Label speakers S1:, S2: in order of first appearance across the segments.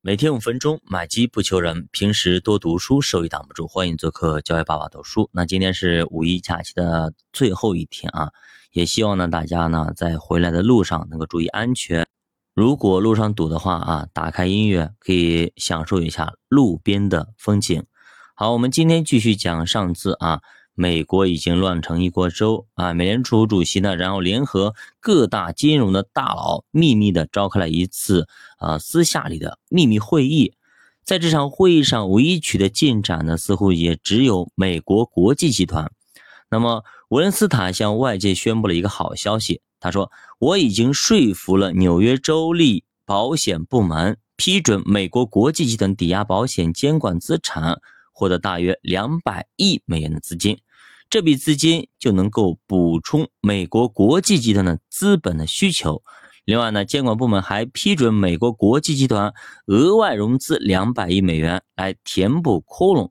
S1: 每天五分钟，买机不求人。平时多读书，收益挡不住。欢迎做客教育爸爸读书。那今天是五一假期的最后一天啊，也希望呢大家呢在回来的路上能够注意安全。如果路上堵的话啊，打开音乐可以享受一下路边的风景。好，我们今天继续讲上次啊。美国已经乱成一锅粥啊！美联储主席呢，然后联合各大金融的大佬，秘密的召开了一次啊私下里的秘密会议。在这场会议上，唯一取得进展的，似乎也只有美国国际集团。那么，文恩斯坦向外界宣布了一个好消息，他说：“我已经说服了纽约州立保险部门，批准美国国际集团抵押保险监管资产获得大约两百亿美元的资金。”这笔资金就能够补充美国国际集团的资本的需求。另外呢，监管部门还批准美国国际集团额外融资两百亿美元来填补窟窿。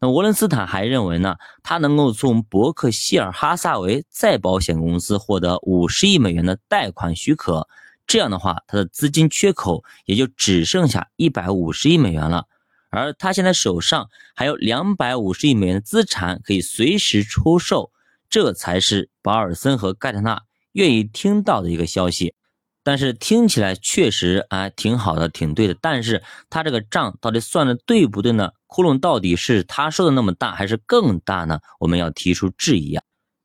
S1: 那沃伦斯坦还认为呢，他能够从伯克希尔哈萨维再保险公司获得五十亿美元的贷款许可。这样的话，他的资金缺口也就只剩下一百五十亿美元了。而他现在手上还有两百五十亿美元的资产可以随时出售，这才是保尔森和盖特纳愿意听到的一个消息。但是听起来确实啊挺好的，挺对的。但是他这个账到底算的对不对呢？窟窿到底是他说的那么大，还是更大呢？我们要提出质疑啊。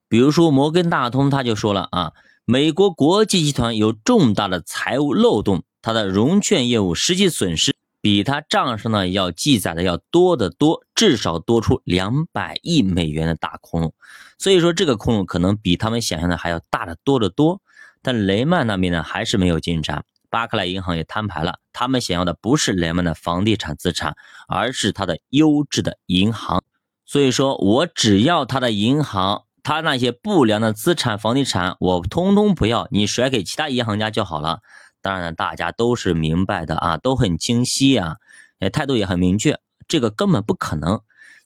S1: 比如说摩根大通他就说了啊，美国国际集团有重大的财务漏洞，它的融券业务实际损失。比他账上呢要记载的要多得多，至少多出两百亿美元的大窟窿，所以说这个窟窿可能比他们想象的还要大得多得多。但雷曼那边呢还是没有进展，巴克莱银行也摊牌了，他们想要的不是雷曼的房地产资产，而是他的优质的银行。所以说我只要他的银行，他那些不良的资产房地产我通通不要，你甩给其他银行家就好了。当然，大家都是明白的啊，都很清晰啊，也，态度也很明确，这个根本不可能。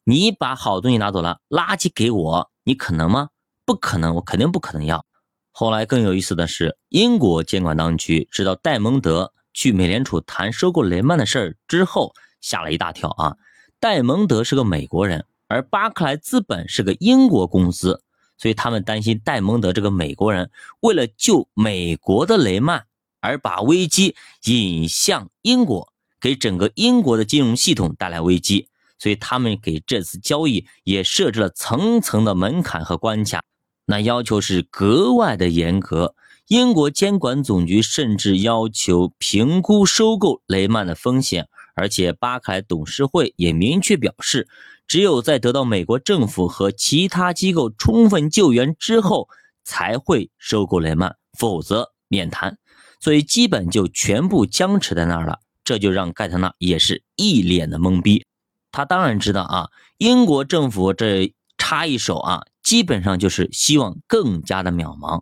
S1: 你把好东西拿走了，垃圾给我，你可能吗？不可能，我肯定不可能要。后来更有意思的是，英国监管当局知道戴蒙德去美联储谈收购雷曼的事儿之后，吓了一大跳啊。戴蒙德是个美国人，而巴克莱资本是个英国公司，所以他们担心戴蒙德这个美国人为了救美国的雷曼。而把危机引向英国，给整个英国的金融系统带来危机，所以他们给这次交易也设置了层层的门槛和关卡，那要求是格外的严格。英国监管总局甚至要求评估收购雷曼的风险，而且巴克莱董事会也明确表示，只有在得到美国政府和其他机构充分救援之后，才会收购雷曼，否则免谈。所以基本就全部僵持在那儿了，这就让盖特纳也是一脸的懵逼。他当然知道啊，英国政府这插一手啊，基本上就是希望更加的渺茫。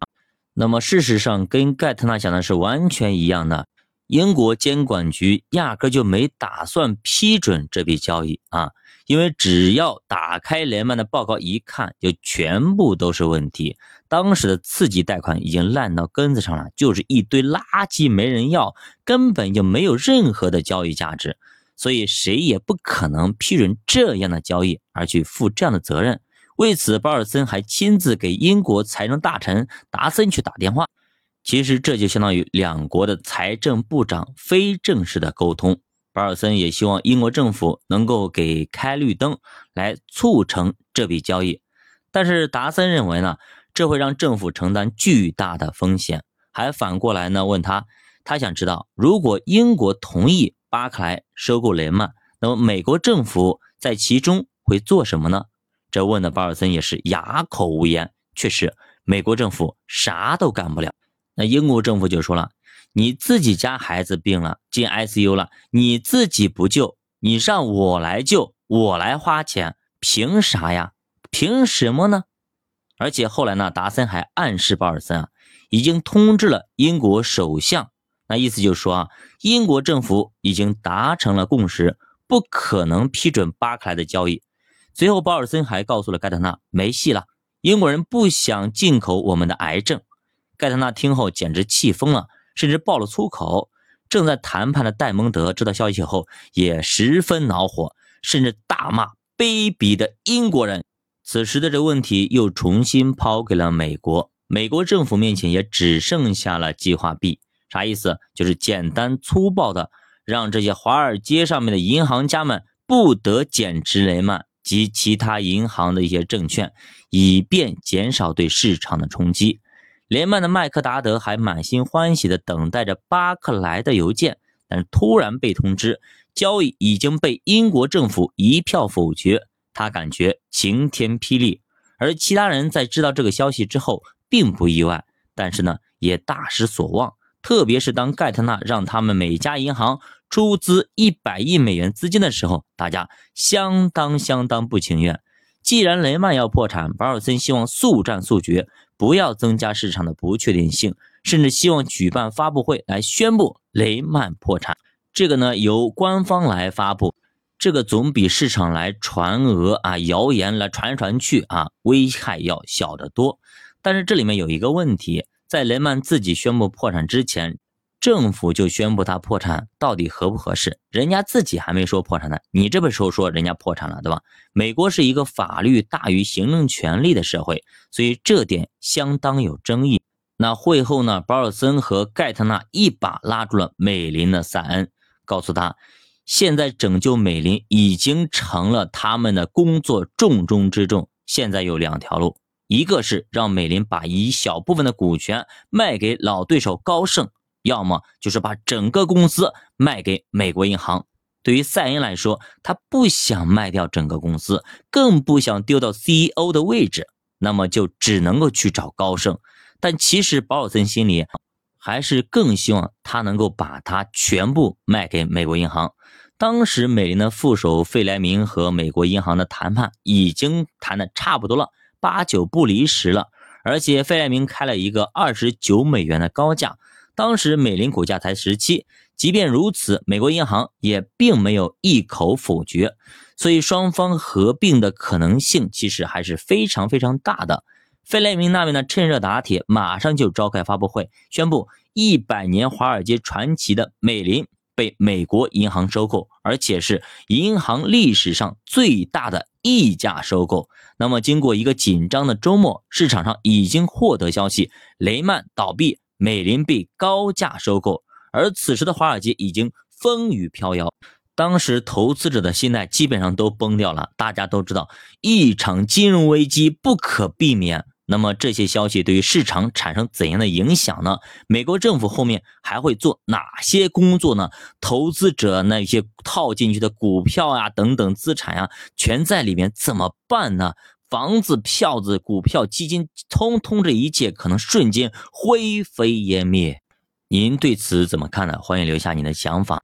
S1: 那么事实上跟盖特纳想的是完全一样的，英国监管局压根就没打算批准这笔交易啊。因为只要打开雷曼的报告一看，就全部都是问题。当时的次级贷款已经烂到根子上了，就是一堆垃圾，没人要，根本就没有任何的交易价值。所以谁也不可能批准这样的交易，而去负这样的责任。为此，鲍尔森还亲自给英国财政大臣达森去打电话。其实这就相当于两国的财政部长非正式的沟通。保尔森也希望英国政府能够给开绿灯，来促成这笔交易。但是达森认为呢，这会让政府承担巨大的风险。还反过来呢问他，他想知道，如果英国同意巴克莱收购雷曼，那么美国政府在其中会做什么呢？这问的保尔森也是哑口无言。确实，美国政府啥都干不了。那英国政府就说了。你自己家孩子病了进 ICU 了，你自己不救，你让我来救，我来花钱，凭啥呀？凭什么呢？而且后来呢，达森还暗示鲍尔森啊，已经通知了英国首相，那意思就是说啊，英国政府已经达成了共识，不可能批准巴克莱的交易。随后，鲍尔森还告诉了盖特纳，没戏了，英国人不想进口我们的癌症。盖特纳听后简直气疯了。甚至爆了粗口，正在谈判的戴蒙德知道消息后也十分恼火，甚至大骂卑鄙的英国人。此时的这个问题又重新抛给了美国，美国政府面前也只剩下了计划 B，啥意思？就是简单粗暴的让这些华尔街上面的银行家们不得减持雷曼及其他银行的一些证券，以便减少对市场的冲击。雷曼的麦克达德还满心欢喜地等待着巴克莱的邮件，但突然被通知交易已经被英国政府一票否决。他感觉晴天霹雳，而其他人在知道这个消息之后并不意外，但是呢也大失所望。特别是当盖特纳让他们每家银行出资一百亿美元资金的时候，大家相当相当不情愿。既然雷曼要破产，保尔森希望速战速决，不要增加市场的不确定性，甚至希望举办发布会来宣布雷曼破产。这个呢由官方来发布。这个总比市场来传讹啊、谣言来传传去啊，危害要小得多。但是这里面有一个问题，在雷曼自己宣布破产之前，政府就宣布他破产，到底合不合适？人家自己还没说破产呢，你这个时候说人家破产了，对吧？美国是一个法律大于行政权力的社会，所以这点相当有争议。那会后呢，保尔森和盖特纳一把拉住了美林的塞恩，告诉他。现在拯救美林已经成了他们的工作重中之重。现在有两条路，一个是让美林把一小部分的股权卖给老对手高盛，要么就是把整个公司卖给美国银行。对于赛恩来说，他不想卖掉整个公司，更不想丢到 CEO 的位置，那么就只能够去找高盛。但其实保尔森心里还是更希望他能够把它全部卖给美国银行。当时美林的副手费莱明和美国银行的谈判已经谈的差不多了，八九不离十了。而且费莱明开了一个二十九美元的高价，当时美林股价才十七。即便如此，美国银行也并没有一口否决，所以双方合并的可能性其实还是非常非常大的。费莱明那边呢，趁热打铁，马上就召开发布会，宣布一百年华尔街传奇的美林。被美国银行收购，而且是银行历史上最大的溢价收购。那么，经过一个紧张的周末，市场上已经获得消息，雷曼倒闭，美林被高价收购。而此时的华尔街已经风雨飘摇，当时投资者的心态基本上都崩掉了。大家都知道，一场金融危机不可避免。那么这些消息对于市场产生怎样的影响呢？美国政府后面还会做哪些工作呢？投资者那些套进去的股票呀，等等资产呀，全在里面怎么办呢？房子、票子、股票、基金，通通这一切可能瞬间灰飞烟灭。您对此怎么看呢？欢迎留下你的想法。